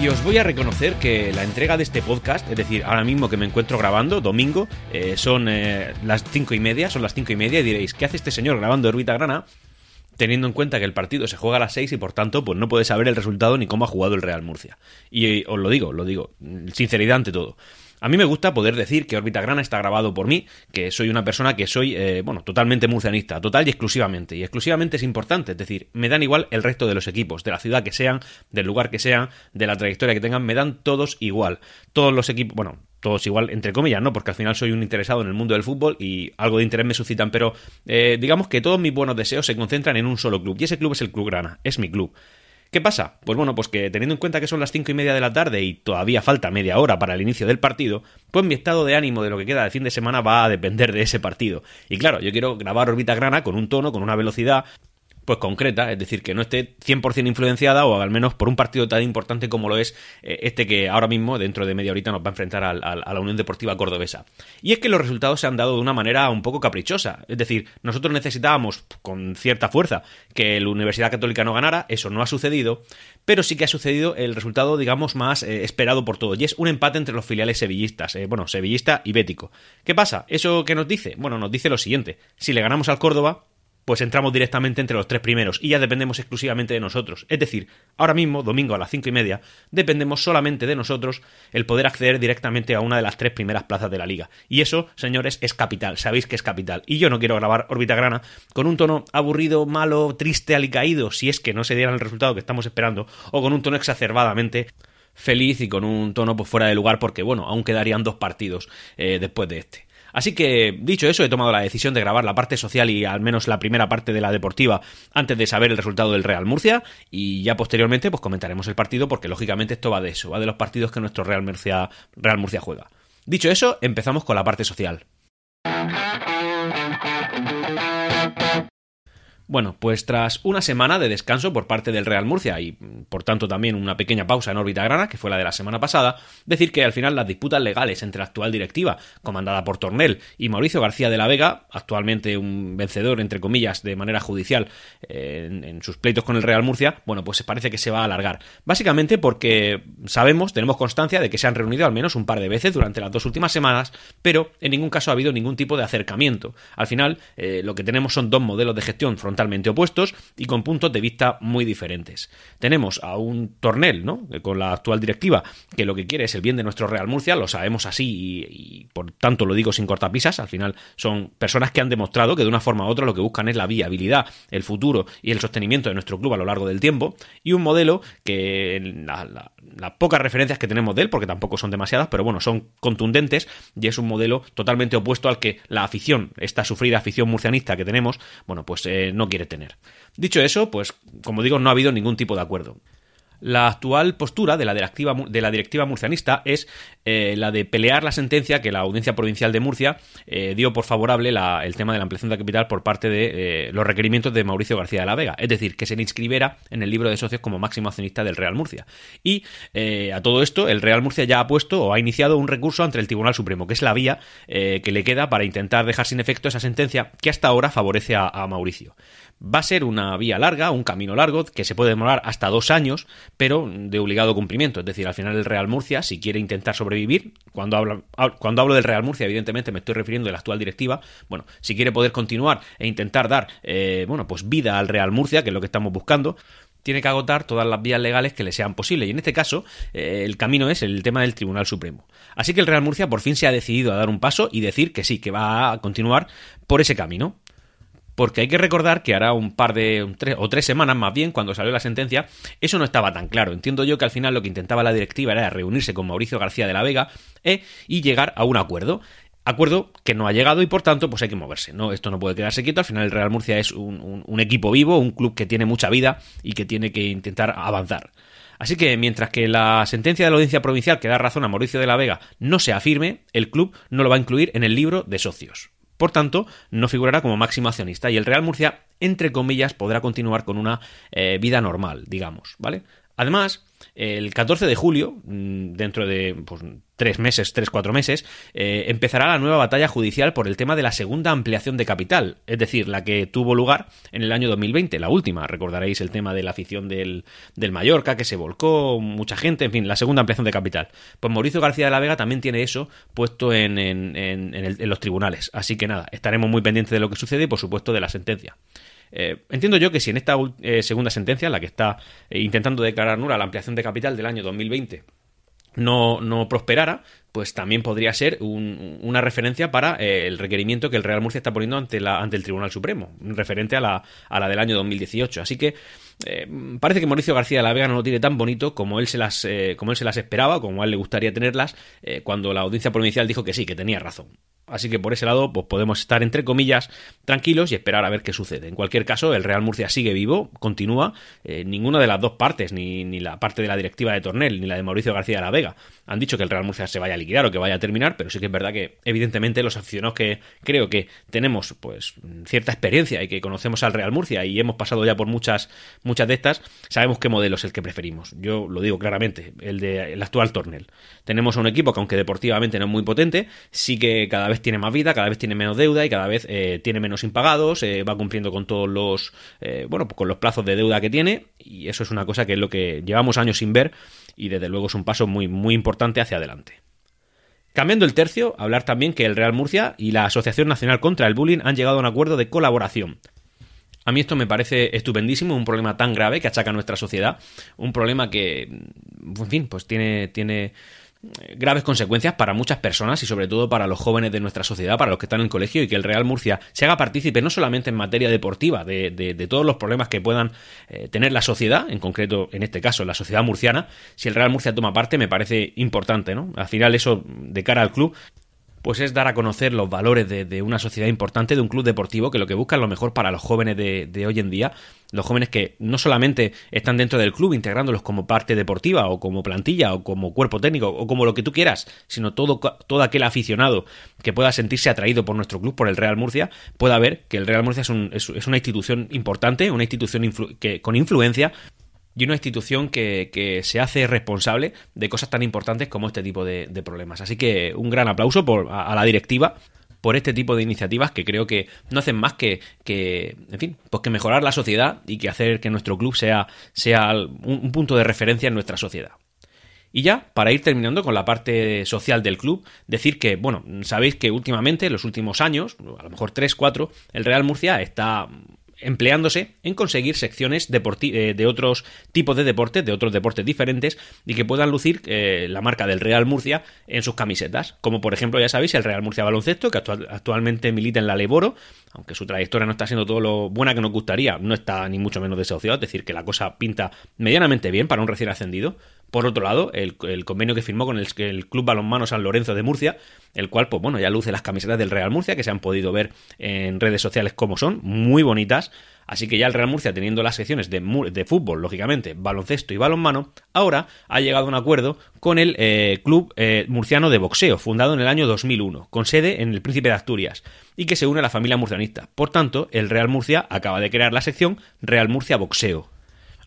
Y os voy a reconocer que la entrega de este podcast, es decir, ahora mismo que me encuentro grabando, domingo, eh, son eh, las cinco y media, son las cinco y media, y diréis, ¿qué hace este señor grabando Orbita Grana? Teniendo en cuenta que el partido se juega a las seis y por tanto, pues no puede saber el resultado ni cómo ha jugado el Real Murcia. Y eh, os lo digo, lo digo, sinceridad ante todo. A mí me gusta poder decir que Órbita Grana está grabado por mí, que soy una persona que soy, eh, bueno, totalmente murcianista, total y exclusivamente. Y exclusivamente es importante, es decir, me dan igual el resto de los equipos, de la ciudad que sean, del lugar que sean, de la trayectoria que tengan, me dan todos igual. Todos los equipos, bueno, todos igual, entre comillas, ¿no? Porque al final soy un interesado en el mundo del fútbol y algo de interés me suscitan, pero eh, digamos que todos mis buenos deseos se concentran en un solo club, y ese club es el Club Grana, es mi club. ¿Qué pasa? Pues bueno, pues que teniendo en cuenta que son las cinco y media de la tarde y todavía falta media hora para el inicio del partido, pues mi estado de ánimo de lo que queda de fin de semana va a depender de ese partido. Y claro, yo quiero grabar Orbita Grana con un tono, con una velocidad pues concreta, es decir, que no esté 100% influenciada o al menos por un partido tan importante como lo es eh, este que ahora mismo, dentro de media horita, nos va a enfrentar a la Unión Deportiva Cordobesa. Y es que los resultados se han dado de una manera un poco caprichosa, es decir, nosotros necesitábamos con cierta fuerza que la Universidad Católica no ganara, eso no ha sucedido, pero sí que ha sucedido el resultado, digamos, más eh, esperado por todos, y es un empate entre los filiales sevillistas, eh, bueno, sevillista y bético. ¿Qué pasa? ¿Eso qué nos dice? Bueno, nos dice lo siguiente, si le ganamos al Córdoba, pues entramos directamente entre los tres primeros y ya dependemos exclusivamente de nosotros. Es decir, ahora mismo, domingo a las cinco y media, dependemos solamente de nosotros el poder acceder directamente a una de las tres primeras plazas de la liga. Y eso, señores, es capital, sabéis que es capital. Y yo no quiero grabar órbita grana con un tono aburrido, malo, triste, alicaído, si es que no se diera el resultado que estamos esperando, o con un tono exacerbadamente feliz y con un tono pues fuera de lugar porque bueno, aún quedarían dos partidos eh, después de este. Así que, dicho eso, he tomado la decisión de grabar la parte social y al menos la primera parte de la deportiva antes de saber el resultado del Real Murcia y ya posteriormente pues comentaremos el partido porque lógicamente esto va de eso, va de los partidos que nuestro Real Murcia, Real Murcia juega. Dicho eso, empezamos con la parte social. Bueno, pues tras una semana de descanso por parte del Real Murcia y por tanto también una pequeña pausa en órbita grana, que fue la de la semana pasada, decir que al final las disputas legales entre la actual directiva, comandada por Tornel, y Mauricio García de la Vega, actualmente un vencedor, entre comillas, de manera judicial eh, en, sus pleitos con el Real Murcia, bueno, pues parece que se va a alargar. Básicamente porque sabemos, tenemos constancia de que se han reunido al menos un par de veces durante las dos últimas semanas, pero en ningún caso ha habido ningún tipo de acercamiento. Al final, eh, lo que tenemos son dos modelos de gestión frontal opuestos y con puntos de vista muy diferentes. Tenemos a un Tornel, ¿no? con la actual directiva, que lo que quiere es el bien de nuestro Real Murcia, lo sabemos así y, por tanto lo digo sin cortapisas, al final son personas que han demostrado que de una forma u otra lo que buscan es la viabilidad, el futuro y el sostenimiento de nuestro club a lo largo del tiempo, y un modelo que las pocas referencias que tenemos de él, porque tampoco son demasiadas, pero bueno, son contundentes y es un modelo totalmente opuesto al que la afición, esta sufrida afición murcianista que tenemos, bueno, pues eh, no quiere tener. Dicho eso, pues como digo, no ha habido ningún tipo de acuerdo. La actual postura de la directiva, de la directiva murcianista es eh, la de pelear la sentencia que la Audiencia Provincial de Murcia eh, dio por favorable el tema de la ampliación de capital por parte de eh, los requerimientos de Mauricio García de la Vega, es decir, que se le inscribiera en el libro de socios como máximo accionista del Real Murcia. Y a todo esto, el Real Murcia ya ha puesto o ha iniciado un recurso ante el Tribunal Supremo, que es la vía que le queda para intentar dejar sin efecto esa sentencia que hasta ahora favorece a Mauricio. Va a ser una vía larga, un camino largo, que se puede demorar hasta dos años, pero de obligado cumplimiento. Es decir, al final el Real Murcia, si quiere intentar sobrevivir, cuando hablo, cuando hablo del Real Murcia, evidentemente me estoy refiriendo a la actual directiva, bueno, si quiere poder continuar e intentar dar, eh, bueno, pues vida al Real Murcia, que es lo que estamos buscando, tiene que agotar todas las vías legales que le sean posibles. Y en este caso, eh, el camino es el tema del Tribunal Supremo. Así que el Real Murcia por fin se ha decidido a dar un paso y decir que sí, que va a continuar por ese camino porque hay que recordar que hará un par de, o tres semanas más bien, cuando salió la sentencia, eso no estaba tan claro. Entiendo yo que al final lo que intentaba la directiva era reunirse con Mauricio García de la Vega eh, y llegar a un acuerdo. Acuerdo que no ha llegado y por tanto pues hay que moverse, ¿no? Esto no puede quedarse quieto, al final el Real Murcia es un, un equipo vivo, un club que tiene mucha vida y que tiene que intentar avanzar. Así que mientras que la sentencia de la audiencia provincial que da razón a Mauricio de la Vega no se afirme, el club no lo va a incluir en el libro de socios. Por tanto, no figurará como máximo accionista y el Real Murcia, entre comillas, podrá continuar con una eh, vida normal, digamos, ¿vale? Además, el 14 de julio, mm, dentro de pues, tres meses, tres, cuatro meses, eh, empezará la nueva batalla judicial por el tema de la segunda ampliación de capital, es decir, la que tuvo lugar en el año 2020, la última. Recordaréis el tema de la afición del, del Mallorca, que se volcó, mucha gente, en fin, la segunda ampliación de capital. Pues Mauricio García de la Vega también tiene eso puesto en, en los tribunales. Así que nada, estaremos muy pendientes de lo que sucede y, por supuesto, de la sentencia. Eh, entiendo yo que si en esta eh, segunda sentencia, la que está eh, intentando declarar nula la ampliación de capital del año 2020, no, no prosperara, pues también podría ser una referencia para el requerimiento que el Real Murcia está poniendo ante, la, ante el Tribunal Supremo, referente a la, a la del año 2018. Así que parece que Mauricio García de la Vega no lo tiene tan bonito como él se las, como él se las esperaba, como a él le gustaría tenerlas, cuando la audiencia provincial dijo que sí, que tenía razón. Así que por ese lado, pues podemos estar entre comillas tranquilos y esperar a ver qué sucede. En cualquier caso, el Real Murcia sigue vivo, continúa. Eh, ninguna de las dos partes, ni, ni, la parte de la directiva de Tornel, ni la de Mauricio García de la Vega, han dicho que el Real Murcia se vaya a liquidar o que vaya a terminar, pero sí que es verdad que, evidentemente, los aficionados que creo que tenemos, pues, cierta experiencia y que conocemos al Real Murcia y hemos pasado ya por muchas, muchas de estas, sabemos qué modelo es el que preferimos. Yo lo digo claramente, el de el actual Tornel. Tenemos un equipo que, aunque deportivamente no es muy potente, sí que cada vez tiene más vida, cada vez tiene menos deuda y cada vez eh, tiene menos impagados, eh, va cumpliendo con todos los, eh, bueno, con los plazos de deuda que tiene y eso es una cosa que es lo que llevamos años sin ver y desde luego es un paso muy, muy importante hacia adelante. Cambiando el tercio, hablar también que el Real Murcia y la Asociación Nacional contra el Bullying han llegado a un acuerdo de colaboración. A mí esto me parece estupendísimo, un problema tan grave que achaca nuestra sociedad, un problema que, en fin, pues tiene, tiene graves consecuencias para muchas personas y sobre todo para los jóvenes de nuestra sociedad, para los que están en el colegio y que el Real Murcia se haga partícipe no solamente en materia deportiva de, todos los problemas que puedan eh, tener la sociedad, en concreto en este caso la sociedad murciana, si el Real Murcia toma parte me parece importante, ¿no? Al final eso de cara al club pues es dar a conocer los valores de, una sociedad importante, de un club deportivo que lo que busca es lo mejor para los jóvenes de, hoy en día, los jóvenes que no solamente están dentro del club integrándolos como parte deportiva o como plantilla o como cuerpo técnico o como lo que tú quieras, sino todo, todo aquel aficionado que pueda sentirse atraído por nuestro club, por el Real Murcia, pueda ver que el Real Murcia es, es, una institución importante, una institución que, con influencia y una institución que, se hace responsable de cosas tan importantes como este tipo de, problemas. Así que un gran aplauso por, a, la directiva por este tipo de iniciativas que creo que no hacen más que, que, en fin, pues que mejorar la sociedad y que hacer que nuestro club sea, sea un, punto de referencia en nuestra sociedad. Y ya, para ir terminando con la parte social del club, decir que, bueno, sabéis que últimamente, en los últimos años, a lo mejor 3, 4, el Real Murcia está empleándose en conseguir secciones eh, de otros tipos de deportes, de otros deportes diferentes, y que puedan lucir eh, la marca del Real Murcia en sus camisetas. Como por ejemplo, ya sabéis, el Real Murcia Baloncesto, que actualmente milita en la Leboro, aunque su trayectoria no está siendo todo lo buena que nos gustaría, no está ni mucho menos desahuciado, es decir, que la cosa pinta medianamente bien para un recién ascendido. Por otro lado, el, convenio que firmó con el, Club Balonmano San Lorenzo de Murcia, el cual, pues bueno, ya luce las camisetas del Real Murcia, que se han podido ver en redes sociales como son, muy bonitas. Así que ya el Real Murcia, teniendo las secciones de, de fútbol, lógicamente, baloncesto y balonmano, ahora ha llegado a un acuerdo con el eh, Club eh, Murciano de Boxeo, fundado en el año 2001, con sede en el Príncipe de Asturias, y que se une a la familia murcianista. Por tanto, el Real Murcia acaba de crear la sección Real Murcia Boxeo.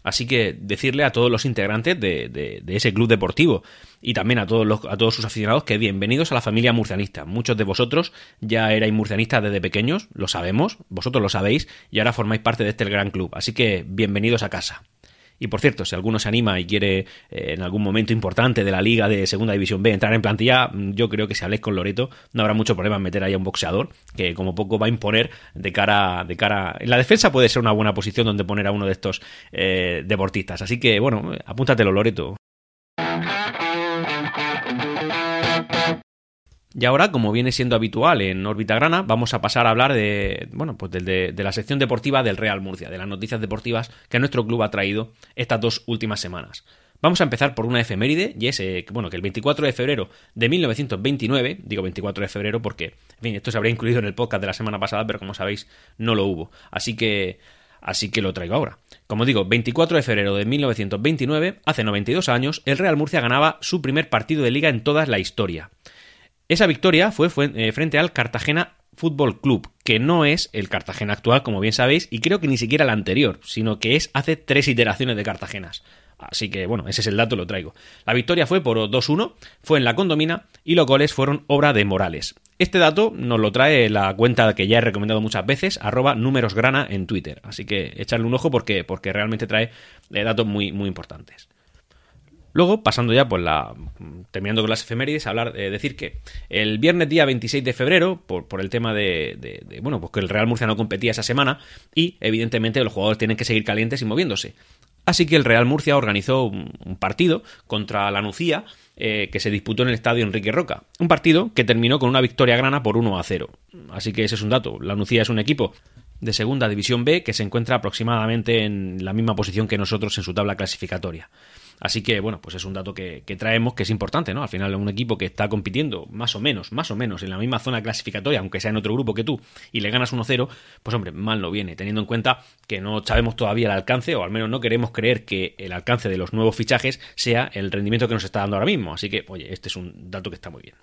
Así que decirle a todos los integrantes de, ese club deportivo y también a todos, los, a todos sus aficionados que bienvenidos a la familia murcianista. Muchos de vosotros ya erais murcianistas desde pequeños, lo sabemos, vosotros lo sabéis y ahora formáis parte de este gran club. Así que bienvenidos a casa. Y por cierto, si alguno se anima y quiere eh, en algún momento importante de la liga de Segunda División B entrar en plantilla, mm, yo creo que si habléis con Loreto no habrá mucho problema en meter ahí a un boxeador que como poco va a imponer de cara de cara en la defensa puede ser una buena posición donde poner a uno de estos eh, deportistas. Así que bueno, apúntatelo Loreto. Y ahora, como viene siendo habitual en órbita grana, vamos a pasar a hablar de, bueno, pues de, la sección deportiva del Real Murcia, de las noticias deportivas que nuestro club ha traído estas dos últimas semanas. Vamos a empezar por una efeméride, y es eh, bueno, que el 24 de febrero de 1929, digo 24 de febrero porque, en esto se habría incluido en el podcast de la semana pasada, pero como sabéis, no lo hubo. Así que, así que lo traigo ahora. Como digo, 24 de febrero de 1929, hace 92 años, el Real Murcia ganaba su primer partido de liga en toda la historia. Esa victoria fue, eh, frente al Cartagena Fútbol Club, que no es el Cartagena actual, como bien sabéis, y creo que ni siquiera el anterior, sino que es hace tres iteraciones de Cartagenas. Así que bueno, ese es el dato, lo traigo. La victoria fue por 2-1, fue en la condomina y los goles fueron obra de Morales. Este dato nos lo trae la cuenta que ya he recomendado muchas veces, arroba númerosgrana en Twitter. Así que echarle un ojo porque, porque realmente trae eh, datos muy, muy importantes. Luego, pasando ya por la. terminando con las efemérides, hablar, de decir que el viernes día 26 de febrero, por, el tema de, Bueno, pues que el Real Murcia no competía esa semana y, evidentemente, los jugadores tienen que seguir calientes y moviéndose. Así que el Real Murcia organizó un, partido contra la Nucía eh, que se disputó en el estadio Enrique Roca. Un partido que terminó con una victoria grana por 1 a 0. Así que ese es un dato. La Nucía es un equipo de segunda división B que se encuentra aproximadamente en la misma posición que nosotros en su tabla clasificatoria. Así que, bueno, pues es un dato que, traemos que es importante, ¿no? Al final, un equipo que está compitiendo más o menos, más o menos en la misma zona clasificatoria, aunque sea en otro grupo que tú, y le ganas 1-0, pues hombre, mal no viene, teniendo en cuenta que no sabemos todavía el alcance, o al menos no queremos creer que el alcance de los nuevos fichajes sea el rendimiento que nos está dando ahora mismo. Así que, oye, este es un dato que está muy bien.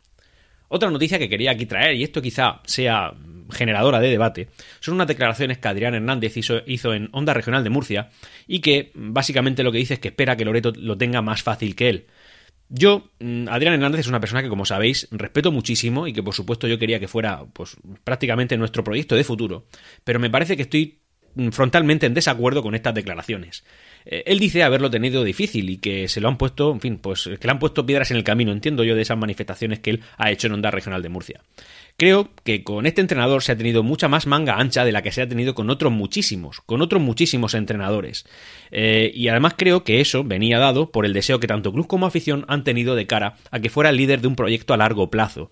Otra noticia que quería aquí traer, y esto quizá sea generadora de debate, son unas declaraciones que Adrián Hernández hizo, en Onda Regional de Murcia y que básicamente lo que dice es que espera que Loreto lo tenga más fácil que él. Yo, mm, Adrián Hernández es una persona que, como sabéis, respeto muchísimo y que, por supuesto, yo quería que fuera, pues, prácticamente nuestro proyecto de futuro, pero me parece que estoy frontalmente en desacuerdo con estas declaraciones. Eh, él dice haberlo tenido difícil y que se lo han puesto, en fin, pues que le han puesto piedras en el camino, entiendo yo, de esas manifestaciones que él ha hecho en Onda Regional de Murcia. Creo que con este entrenador se ha tenido mucha más manga ancha de la que se ha tenido con otros muchísimos, con otros muchísimos entrenadores. Eh, y además creo que eso venía dado por el deseo que tanto club como afición han tenido de cara a que fuera el líder de un proyecto a largo plazo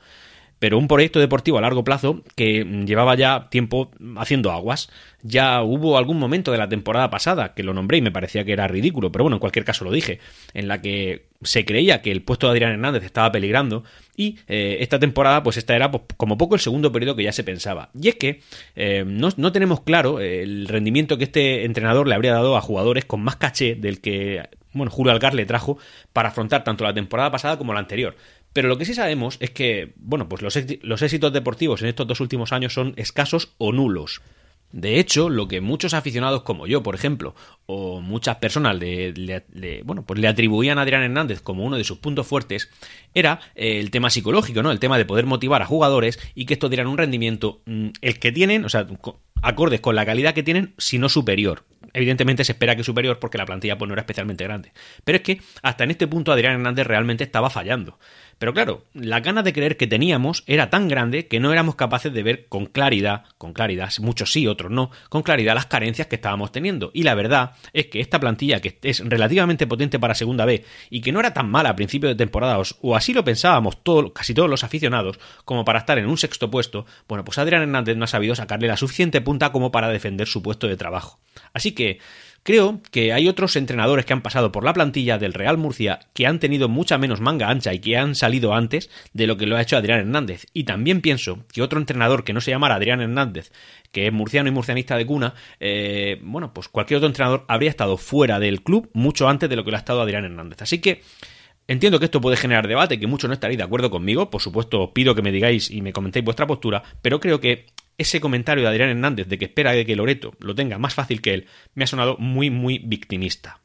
pero un proyecto deportivo a largo plazo que llevaba ya tiempo haciendo aguas. Ya hubo algún momento de la temporada pasada que lo nombré y me parecía que era ridículo, pero bueno, en cualquier caso lo dije, en la que se creía que el puesto de Adrián Hernández estaba peligrando y eh, esta temporada pues esta era pues, como poco el segundo periodo que ya se pensaba. Y es que eh, no, no, tenemos claro el rendimiento que este entrenador le habría dado a jugadores con más caché del que bueno, Julio Algar le trajo para afrontar tanto la temporada pasada como la anterior. Pero lo que sí sabemos es que, bueno, pues los, éxitos deportivos en estos dos últimos años son escasos o nulos. De hecho, lo que muchos aficionados como yo, por ejemplo, o muchas personas le, bueno, pues le atribuían a Adrián Hernández como uno de sus puntos fuertes, era eh, el tema psicológico, ¿no? El tema de poder motivar a jugadores y que estos dieran un rendimiento, mm, el que tienen, o sea, acordes con la calidad que tienen, si no superior. Evidentemente se espera que superior porque la plantilla pues, no era especialmente grande. Pero es que hasta en este punto Adrián Hernández realmente estaba fallando. Pero claro, la gana de creer que teníamos era tan grande que no éramos capaces de ver con claridad, con claridad, muchos sí, otros no, con claridad las carencias que estábamos teniendo. Y la verdad es que esta plantilla, que es relativamente potente para segunda B y que no era tan mala a principio de temporada, o así lo pensábamos todo, casi todos los aficionados, como para estar en un sexto puesto, bueno, pues Adrián Hernández no ha sabido sacarle la suficiente punta como para defender su puesto de trabajo. Así que Creo que hay otros entrenadores que han pasado por la plantilla del Real Murcia que han tenido mucha menos manga ancha y que han salido antes de lo que lo ha hecho Adrián Hernández. Y también pienso que otro entrenador que no se llamara Adrián Hernández, que es murciano y murcianista de cuna, eh, bueno, pues cualquier otro entrenador habría estado fuera del club mucho antes de lo que lo ha estado Adrián Hernández. Así que Entiendo que esto puede generar debate, que muchos no estaréis de acuerdo conmigo, por supuesto pido que me digáis y me comentéis vuestra postura, pero creo que ese comentario de Adrián Hernández de que espera que Loreto lo tenga más fácil que él me ha sonado muy, muy victimista.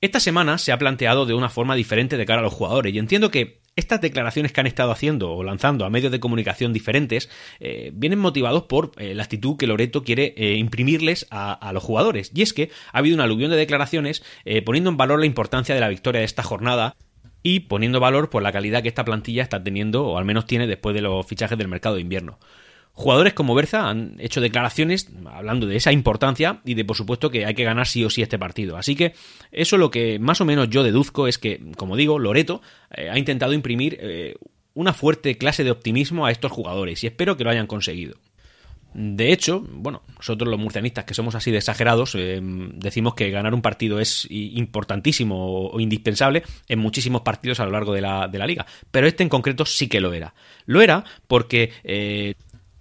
Esta semana se ha planteado de una forma diferente de cara a los jugadores y entiendo que estas declaraciones que han estado haciendo o lanzando a medios de comunicación diferentes eh, vienen motivados por eh, la actitud que Loreto quiere eh, imprimirles a, a, los jugadores. Y es que ha habido una aluvión de declaraciones poniendo en valor la importancia de la victoria de esta jornada y poniendo valor por la calidad que esta plantilla está teniendo o al menos tiene después de los fichajes del mercado de invierno. Jugadores como Berza han hecho declaraciones hablando de esa importancia y de por supuesto que hay que ganar sí o sí este partido. Así que eso lo que más o menos yo deduzco es que, como digo, Loreto eh, ha intentado imprimir eh, una fuerte clase de optimismo a estos jugadores y espero que lo hayan conseguido. De hecho, bueno, nosotros los murcianistas que somos así de exagerados, eh, decimos que ganar un partido es importantísimo o, indispensable en muchísimos partidos a lo largo de la, de la, liga. Pero este en concreto sí que lo era. Lo era porque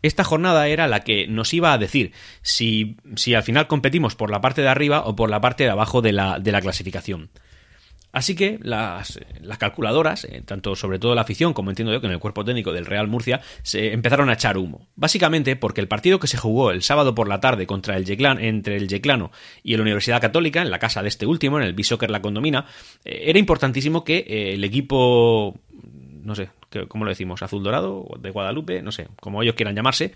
esta jornada era la que nos iba a decir si, si al final competimos por la parte de arriba o por la parte de abajo de la, de la clasificación. Así que las, calculadoras, eh, tanto sobre todo la afición como entiendo yo que en el cuerpo técnico del Real Murcia, se empezaron a echar humo. Básicamente porque el partido que se jugó el sábado por la tarde contra el Yeclán, entre el Yeclano y la Universidad Católica, en la casa de este último, en el Bishoker La Condomina, eh, era importantísimo que eh, el equipo, no sé, ¿cómo lo decimos? Azul Dorado, de Guadalupe, no sé, como ellos quieran llamarse,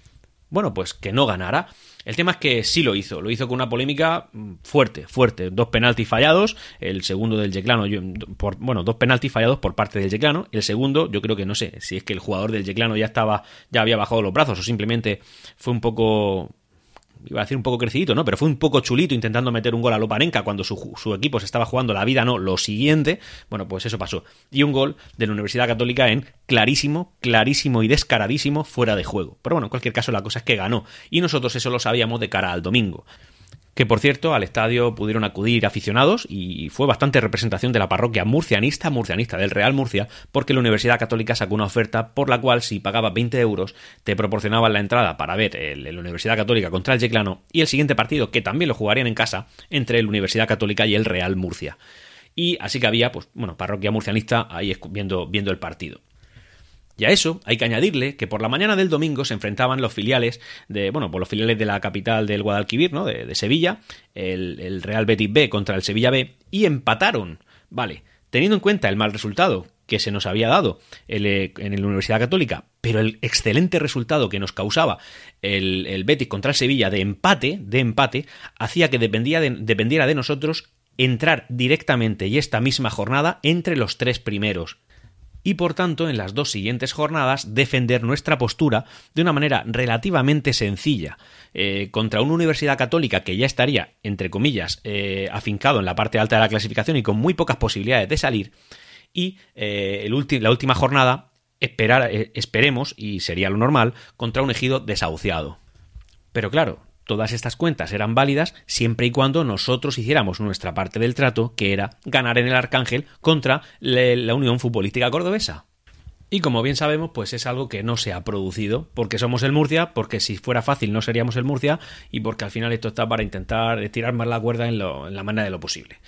bueno, pues que no ganara. El tema es que sí lo hizo, lo hizo con una polémica mm, fuerte, fuerte. Dos penaltis fallados, el segundo del Yeclano, por, bueno, dos penaltis fallados por parte del Yeclano. El segundo, yo creo que no sé si es que el jugador del Yeclano ya estaba, ya había bajado los brazos o simplemente fue un poco iba a decir un poco crecidito, ¿no? Pero fue un poco chulito intentando meter un gol a Loparenca cuando su, su, equipo se estaba jugando la vida, no, lo siguiente. Bueno, pues eso pasó. Y un gol de la Universidad Católica en clarísimo, clarísimo y descaradísimo fuera de juego. Pero bueno, en cualquier caso la cosa es que ganó. Y nosotros eso lo sabíamos de cara al domingo que por cierto al estadio pudieron acudir aficionados y fue bastante representación de la parroquia murcianista, murcianista del Real Murcia, porque la Universidad Católica sacó una oferta por la cual si pagabas 20 euros te proporcionaban la entrada para ver la Universidad Católica contra el Yeclano y el siguiente partido, que también lo jugarían en casa, entre la Universidad Católica y el Real Murcia. Y así que había, pues, bueno, parroquia murcianista ahí viendo, viendo el partido. Y a eso hay que añadirle que por la mañana del domingo se enfrentaban los filiales de, bueno, por los filiales de la capital del Guadalquivir, ¿no? De, Sevilla, el, Real Betis B contra el Sevilla B, y empataron. Vale, teniendo en cuenta el mal resultado que se nos había dado eh, en la Universidad Católica, pero el excelente resultado que nos causaba el, Betis contra el Sevilla de empate, de empate, hacía que dependía dependiera de nosotros entrar directamente y esta misma jornada entre los tres primeros y por tanto en las dos siguientes jornadas defender nuestra postura de una manera relativamente sencilla eh, contra una universidad católica que ya estaría, entre comillas, eh, afincado en la parte alta de la clasificación y con muy pocas posibilidades de salir y eh, la última jornada esperar, esperemos, y sería lo normal, contra un ejido desahuciado. Pero claro, Todas estas cuentas eran válidas siempre y cuando nosotros hiciéramos nuestra parte del trato, que era ganar en el Arcángel contra la Unión Futbolística Cordobesa. Y como bien sabemos, pues es algo que no se ha producido, porque somos el Murcia, porque si fuera fácil no seríamos el Murcia, y porque al final esto está para intentar tirar más la cuerda en, en la manera de lo posible.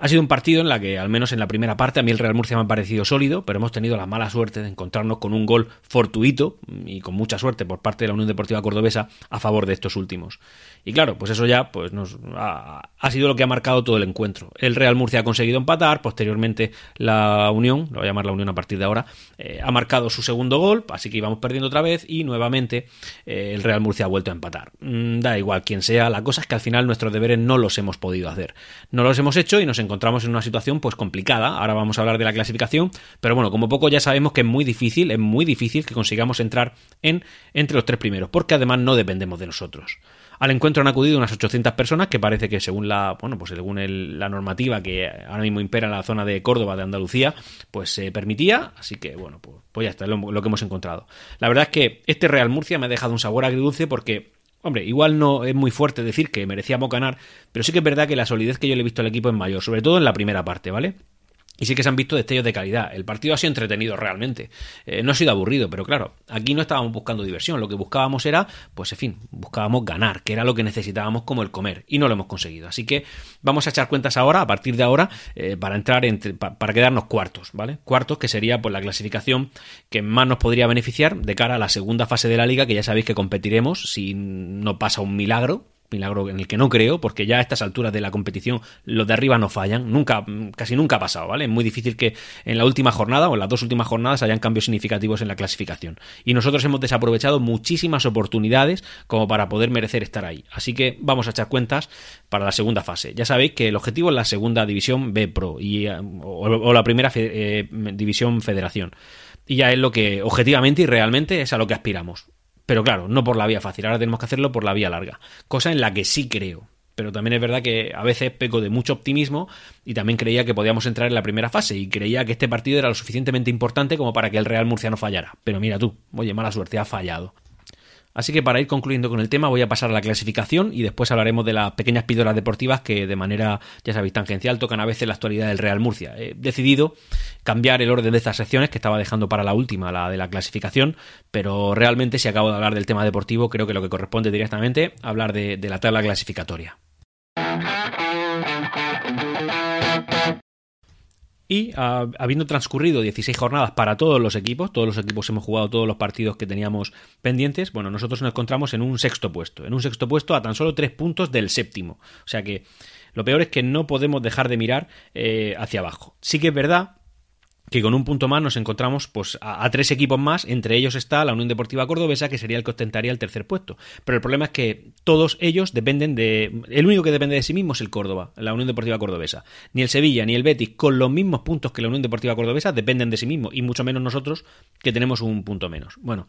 Ha sido un partido en la que, al menos en la primera parte, a mí el Real Murcia me ha parecido sólido, pero hemos tenido la mala suerte de encontrarnos con un gol fortuito y con mucha suerte por parte de la Unión Deportiva Cordobesa a favor de estos últimos. Y claro, pues eso ya pues nos ha, sido lo que ha marcado todo el encuentro. El Real Murcia ha conseguido empatar, posteriormente la Unión, lo voy a llamar la Unión a partir de ahora, eh, ha marcado su segundo gol, así que íbamos perdiendo otra vez y nuevamente eh, el Real Murcia ha vuelto a empatar. Mm, da igual quién sea, la cosa es que al final nuestros deberes no los hemos podido hacer. No los hemos hecho y nos encontramos en una situación pues complicada. Ahora vamos a hablar de la clasificación, pero bueno, como poco ya sabemos que es muy difícil, es muy difícil que consigamos entrar en entre los tres primeros, porque además no dependemos de nosotros. Al encuentro han acudido unas 800 personas, que parece que según la, bueno, pues según la normativa que ahora mismo impera en la zona de Córdoba, de Andalucía, pues se permitía. Así que, bueno, pues, pues ya está, lo, lo que hemos encontrado. La verdad es que este Real Murcia me ha dejado un sabor agridulce porque Hombre, igual no es muy fuerte decir que merecíamos ganar, pero sí que es verdad que la solidez que yo le he visto al equipo es mayor, sobre todo en la primera parte, ¿vale? Y sí que se han visto destellos de calidad. El partido ha sido entretenido realmente. Eh, no ha sido aburrido, pero claro, aquí no estábamos buscando diversión. Lo que buscábamos era, pues en fin, buscábamos ganar, que era lo que necesitábamos como el comer. Y no lo hemos conseguido. Así que vamos a echar cuentas ahora, a partir de ahora, eh, para entrar entre, para quedarnos cuartos, ¿vale? Cuartos, que sería pues la clasificación que más nos podría beneficiar de cara a la segunda fase de la liga, que ya sabéis que competiremos si no pasa un milagro, milagro en el que no creo, porque ya a estas alturas de la competición los de arriba no fallan, nunca, casi nunca ha pasado, ¿vale? Es muy difícil que en la última jornada o en las dos últimas jornadas hayan cambios significativos en la clasificación. Y nosotros hemos desaprovechado muchísimas oportunidades como para poder merecer estar ahí. Así que vamos a echar cuentas para la segunda fase. Ya sabéis que el objetivo es la segunda división B Pro y, eh, o, la primera eh, división Federación. Y ya es lo que objetivamente y realmente es a lo que aspiramos. Pero claro, no por la vía fácil, ahora tenemos que hacerlo por la vía larga, cosa en la que sí creo. Pero también es verdad que a veces peco de mucho optimismo y también creía que podíamos entrar en la primera fase y creía que este partido era lo suficientemente importante como para que el Real Murcia no fallara. Pero mira tú, oye, mala suerte, ha fallado. Así que para ir concluyendo con el tema voy a pasar a la clasificación y después hablaremos de las pequeñas píldoras deportivas que de manera, ya sabéis, tangencial tocan a veces la actualidad del Real Murcia. He decidido cambiar el orden de estas secciones que estaba dejando para la última, la de la clasificación, pero realmente si acabo de hablar del tema deportivo creo que lo que corresponde directamente hablar de, de la tabla clasificatoria. Y ah, habiendo transcurrido 16 jornadas para todos los equipos, todos los equipos hemos jugado todos los partidos que teníamos pendientes, bueno, nosotros nos encontramos en un sexto puesto, en un sexto puesto a tan solo tres puntos del séptimo. O sea que lo peor es que no podemos dejar de mirar eh, hacia abajo. Sí que es verdad que con un punto más nos encontramos pues a, tres equipos más, entre ellos está la Unión Deportiva Cordobesa, que sería el que ostentaría el tercer puesto. Pero el problema es que todos ellos dependen de... El único que depende de sí mismo es el Córdoba, la Unión Deportiva Cordobesa. Ni el Sevilla ni el Betis, con los mismos puntos que la Unión Deportiva Cordobesa, dependen de sí mismo, y mucho menos nosotros, que tenemos un punto menos. Bueno,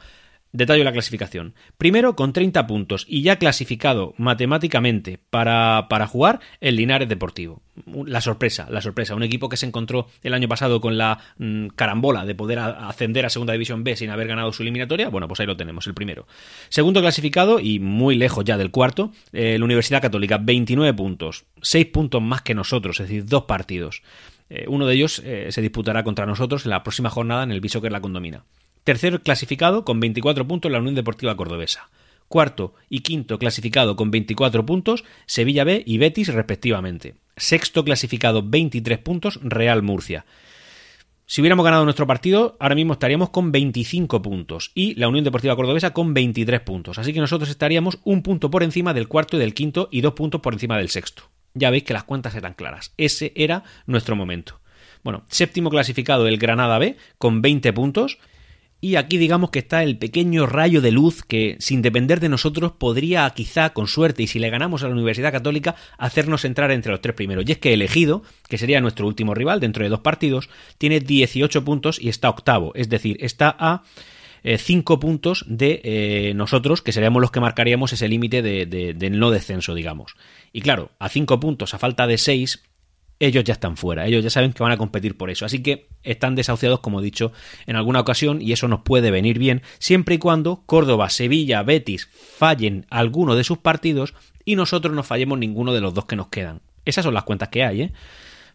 Detallo la clasificación. Primero con 30 puntos y ya clasificado matemáticamente para, para, jugar el Linares Deportivo. La sorpresa, la sorpresa. Un equipo que se encontró el año pasado con la mm, carambola de poder ascender a Segunda División B sin haber ganado su eliminatoria. Bueno, pues ahí lo tenemos, el primero. Segundo clasificado y muy lejos ya del cuarto, eh, la Universidad Católica, 29 puntos. 6 puntos más que nosotros, es decir, dos partidos. Eh, uno de ellos eh, se disputará contra nosotros en la próxima jornada en el Viso que la condomina. Tercero clasificado con 24 puntos la Unión Deportiva Cordobesa. Cuarto y quinto clasificado con 24 puntos Sevilla B y Betis respectivamente. Sexto clasificado 23 puntos Real Murcia. Si hubiéramos ganado nuestro partido, ahora mismo estaríamos con 25 puntos y la Unión Deportiva Cordobesa con 23 puntos. Así que nosotros estaríamos un punto por encima del cuarto y del quinto y dos puntos por encima del sexto. Ya veis que las cuentas eran claras. Ese era nuestro momento. Bueno, séptimo clasificado el Granada B con 20 puntos y aquí digamos que está el pequeño rayo de luz que, sin depender de nosotros, podría quizá, con suerte, y si le ganamos a la Universidad Católica, hacernos entrar entre los tres primeros. Y es que elegido, que sería nuestro último rival dentro de dos partidos, tiene 18 puntos y está octavo. Es decir, está a 5 eh, puntos de eh, nosotros, que seríamos los que marcaríamos ese límite de, no descenso, digamos. Y claro, a 5 puntos, a falta de 6, ellos ya están fuera, ellos ya saben que van a competir por eso. Así que están desahuciados, como he dicho en alguna ocasión, y eso nos puede venir bien, siempre y cuando Córdoba, Sevilla, Betis fallen alguno de sus partidos y nosotros no fallemos ninguno de los dos que nos quedan. Esas son las cuentas que hay, ¿eh?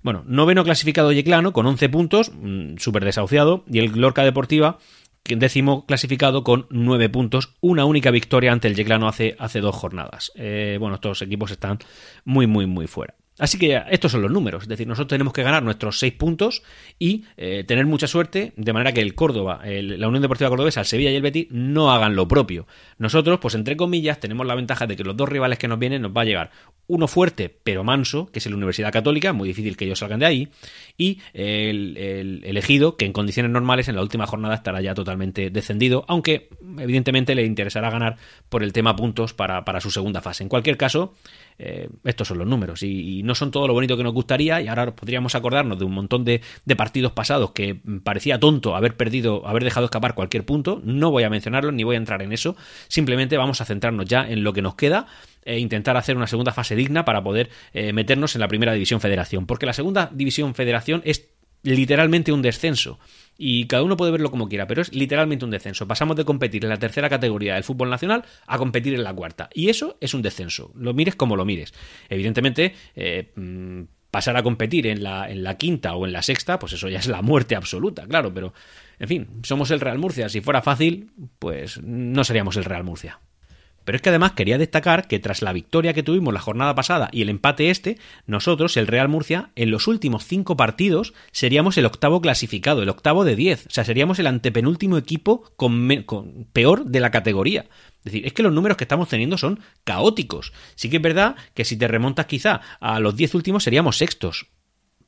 Bueno, noveno clasificado Yeclano con 11 puntos, mm, súper desahuciado, y el Lorca Deportiva décimo clasificado con 9 puntos, una única victoria ante el Yeclano hace, hace dos jornadas. Eh, bueno, estos equipos están muy, muy, muy fuera. Así que estos son los números, es decir, nosotros tenemos que ganar nuestros seis puntos y eh, tener mucha suerte, de manera que el Córdoba, la Unión Deportiva Cordobesa, el Sevilla y el Betis no hagan lo propio. Nosotros, pues entre comillas, tenemos la ventaja de que los dos rivales que nos vienen nos va a llegar uno fuerte pero manso, que es la Universidad Católica, muy difícil que ellos salgan de ahí, y el, elegido, que en condiciones normales en la última jornada estará ya totalmente descendido, aunque evidentemente le interesará ganar por el tema puntos para, para su segunda fase. En cualquier caso, eh, estos son los números y, no son todo lo bonito que nos gustaría y ahora podríamos acordarnos de un montón de, partidos pasados que parecía tonto haber perdido, haber dejado escapar cualquier punto. No voy a mencionarlo ni voy a entrar en eso. Simplemente vamos a centrarnos ya en lo que nos queda e intentar hacer una segunda fase digna para poder eh, meternos en la primera división federación. Porque la segunda división federación es literalmente un descenso. Y cada uno puede verlo como quiera, pero es literalmente un descenso. Pasamos de competir en la tercera categoría del fútbol nacional a competir en la cuarta. Y eso es un descenso. Lo mires como lo mires. Evidentemente, eh, mm, pasar a competir en la, en la quinta o en la sexta, pues eso ya es la muerte absoluta, claro. Pero, en fin, somos el Real Murcia. Si fuera fácil, pues no seríamos el Real Murcia. Pero es que además quería destacar que tras la victoria que tuvimos la jornada pasada y el empate este, nosotros, el Real Murcia, en los últimos cinco partidos seríamos el octavo clasificado, el octavo de diez. O sea, seríamos el antepenúltimo equipo con, peor de la categoría. Es decir, es que los números que estamos teniendo son caóticos. Sí que es verdad que si te remontas quizá a los diez últimos seríamos sextos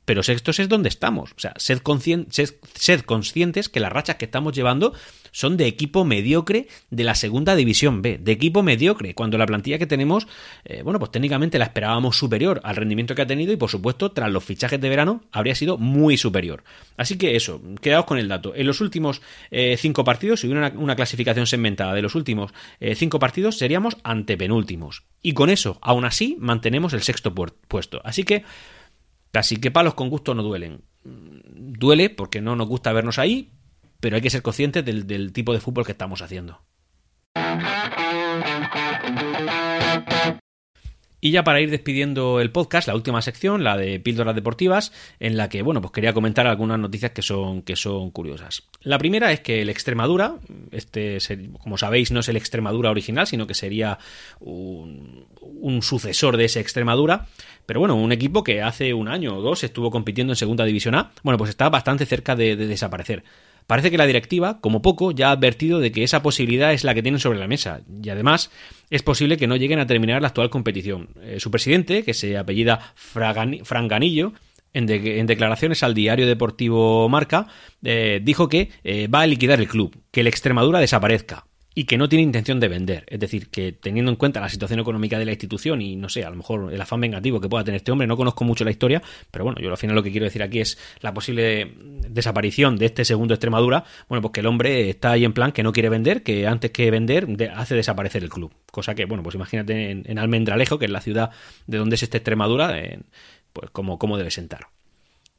pero sextos es donde estamos. O sea, sed, sed, conscientes que las rachas que estamos llevando son de equipo mediocre de la segunda división B, de equipo mediocre, cuando la plantilla que tenemos, eh, bueno, pues técnicamente la esperábamos superior al rendimiento que ha tenido y por supuesto, tras los fichajes de verano, habría sido muy superior. Así que eso, quedaos con el dato. En los últimos eh, cinco partidos, si hubiera una, clasificación segmentada de los últimos eh, cinco partidos, seríamos antepenúltimos. Y con eso, aún así, mantenemos el sexto puesto. Así que Así que palos con gusto no duelen. Duele porque no nos gusta vernos ahí, pero hay que ser conscientes del, tipo de fútbol que estamos haciendo. Y ya para ir despidiendo el podcast, la última sección, la de píldoras deportivas, en la que, bueno, pues quería comentar algunas noticias que son, que son curiosas. La primera es que el Extremadura, este, como sabéis, no es el Extremadura original, sino que sería un, sucesor de ese Extremadura, pero bueno, un equipo que hace un año o dos estuvo compitiendo en Segunda División A, bueno, pues está bastante cerca de desaparecer. Parece que la directiva, como poco, ya ha advertido de que esa posibilidad es la que tienen sobre la mesa y además es posible que no lleguen a terminar la actual competición. Eh, su presidente, que se apellida Franganillo, en, declaraciones al diario deportivo Marca, eh, dijo que eh, va a liquidar el club, que el Extremadura desaparezca y que no tiene intención de vender. Es decir, que teniendo en cuenta la situación económica de la institución y no sé, a lo mejor el afán vengativo que pueda tener este hombre, no conozco mucho la historia, pero bueno, yo al final lo que quiero decir aquí es la posible desaparición de este segundo Extremadura. Bueno, pues que el hombre está ahí en plan que no quiere vender, que antes que vender hace desaparecer el club. Cosa que, bueno, pues imagínate en, Almendralejo, que es la ciudad de donde es este Extremadura, pues como, cómo debe sentar.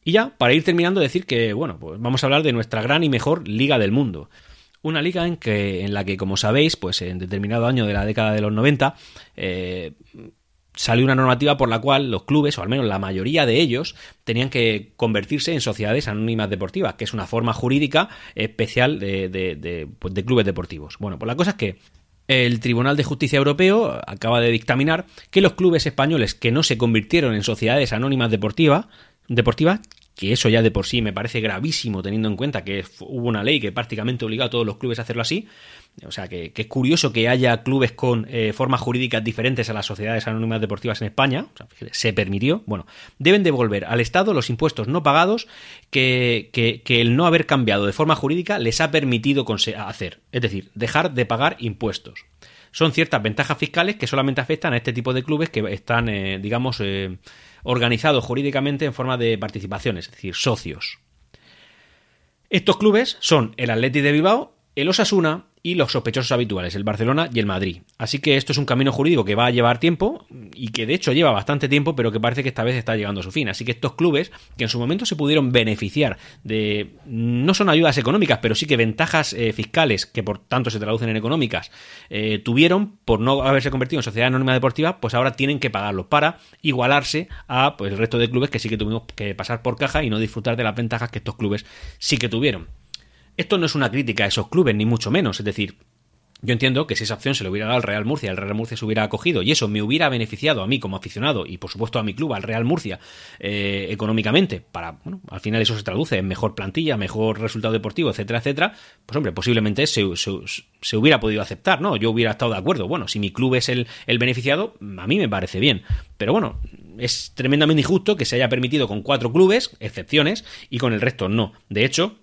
Y ya, para ir terminando, decir que, bueno, pues vamos a hablar de nuestra gran y mejor liga del mundo. Una liga en, que, en la que, como sabéis, pues en determinado año de la década de los 90, eh, salió una normativa por la cual los clubes, o al menos la mayoría de ellos, tenían que convertirse en sociedades anónimas deportivas, que es una forma jurídica especial de, de, pues clubes deportivos. Bueno, pues la cosa es que el Tribunal de Justicia Europeo acaba de dictaminar que los clubes españoles que no se convirtieron en sociedades anónimas deportivas que eso ya de por sí me parece gravísimo teniendo en cuenta que hubo una ley que prácticamente obligó a todos los clubes a hacerlo así. O sea, que, es curioso que haya clubes con eh, formas jurídicas diferentes a las sociedades anónimas deportivas en España. O sea, se permitió. Bueno, deben devolver al Estado los impuestos no pagados que, que, el no haber cambiado de forma jurídica les ha permitido hacer. Es decir, dejar de pagar impuestos son ciertas ventajas fiscales que solamente afectan a este tipo de clubes que están, eh, digamos, eh, organizados jurídicamente en forma de participaciones, es decir, socios. Estos clubes son el Atleti de Bilbao, el Osasuna, y los sospechosos habituales, el Barcelona y el Madrid. Así que esto es un camino jurídico que va a llevar tiempo y que de hecho lleva bastante tiempo, pero que parece que esta vez está llegando a su fin. Así que estos clubes, que en su momento se pudieron beneficiar de, no son ayudas económicas, pero sí que ventajas eh, fiscales, que por tanto se traducen en económicas, eh, tuvieron por no haberse convertido en sociedad anónima deportiva, pues ahora tienen que pagarlo para igualarse a pues, el resto de clubes que sí que tuvimos que pasar por caja y no disfrutar de las ventajas que estos clubes sí que tuvieron. Esto no es una crítica a esos clubes, ni mucho menos. Es decir, yo entiendo que si esa opción se le hubiera dado al Real Murcia, el Real Murcia se hubiera acogido y eso me hubiera beneficiado a mí como aficionado y por supuesto a mi club, al Real Murcia, eh, económicamente, para, bueno, al final eso se traduce en mejor plantilla, mejor resultado deportivo, etcétera, etcétera, pues hombre, posiblemente se, se, hubiera podido aceptar, ¿no? Yo hubiera estado de acuerdo. Bueno, si mi club es el, el beneficiado, a mí me parece bien. Pero bueno, es tremendamente injusto que se haya permitido con cuatro clubes, excepciones, y con el resto no. De hecho,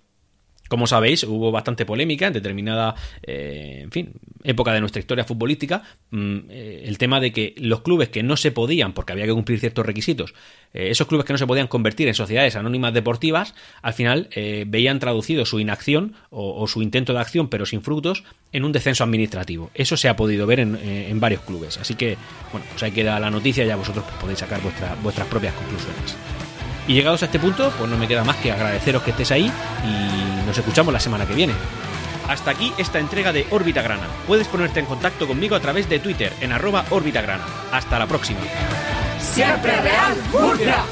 como sabéis, hubo bastante polémica en determinada, eh, en fin, época de nuestra historia futbolística, mm, eh, el tema de que los clubes que no se podían, porque había que cumplir ciertos requisitos, eh, esos clubes que no se podían convertir en sociedades anónimas deportivas, al final veían traducido su inacción o, su intento de acción, pero sin frutos, en un descenso administrativo. Eso se ha podido ver en, varios clubes. Así que, bueno, pues ahí queda la noticia, ya vosotros podéis sacar vuestras propias conclusiones. Y llegados a este punto, pues no me queda más que agradeceros que estés ahí y nos escuchamos la semana que viene. Hasta aquí esta entrega de Órbita Grana. Puedes ponerte en contacto conmigo a través de Twitter en arroba Órbita Grana. Hasta la próxima. Siempre Real Murcia.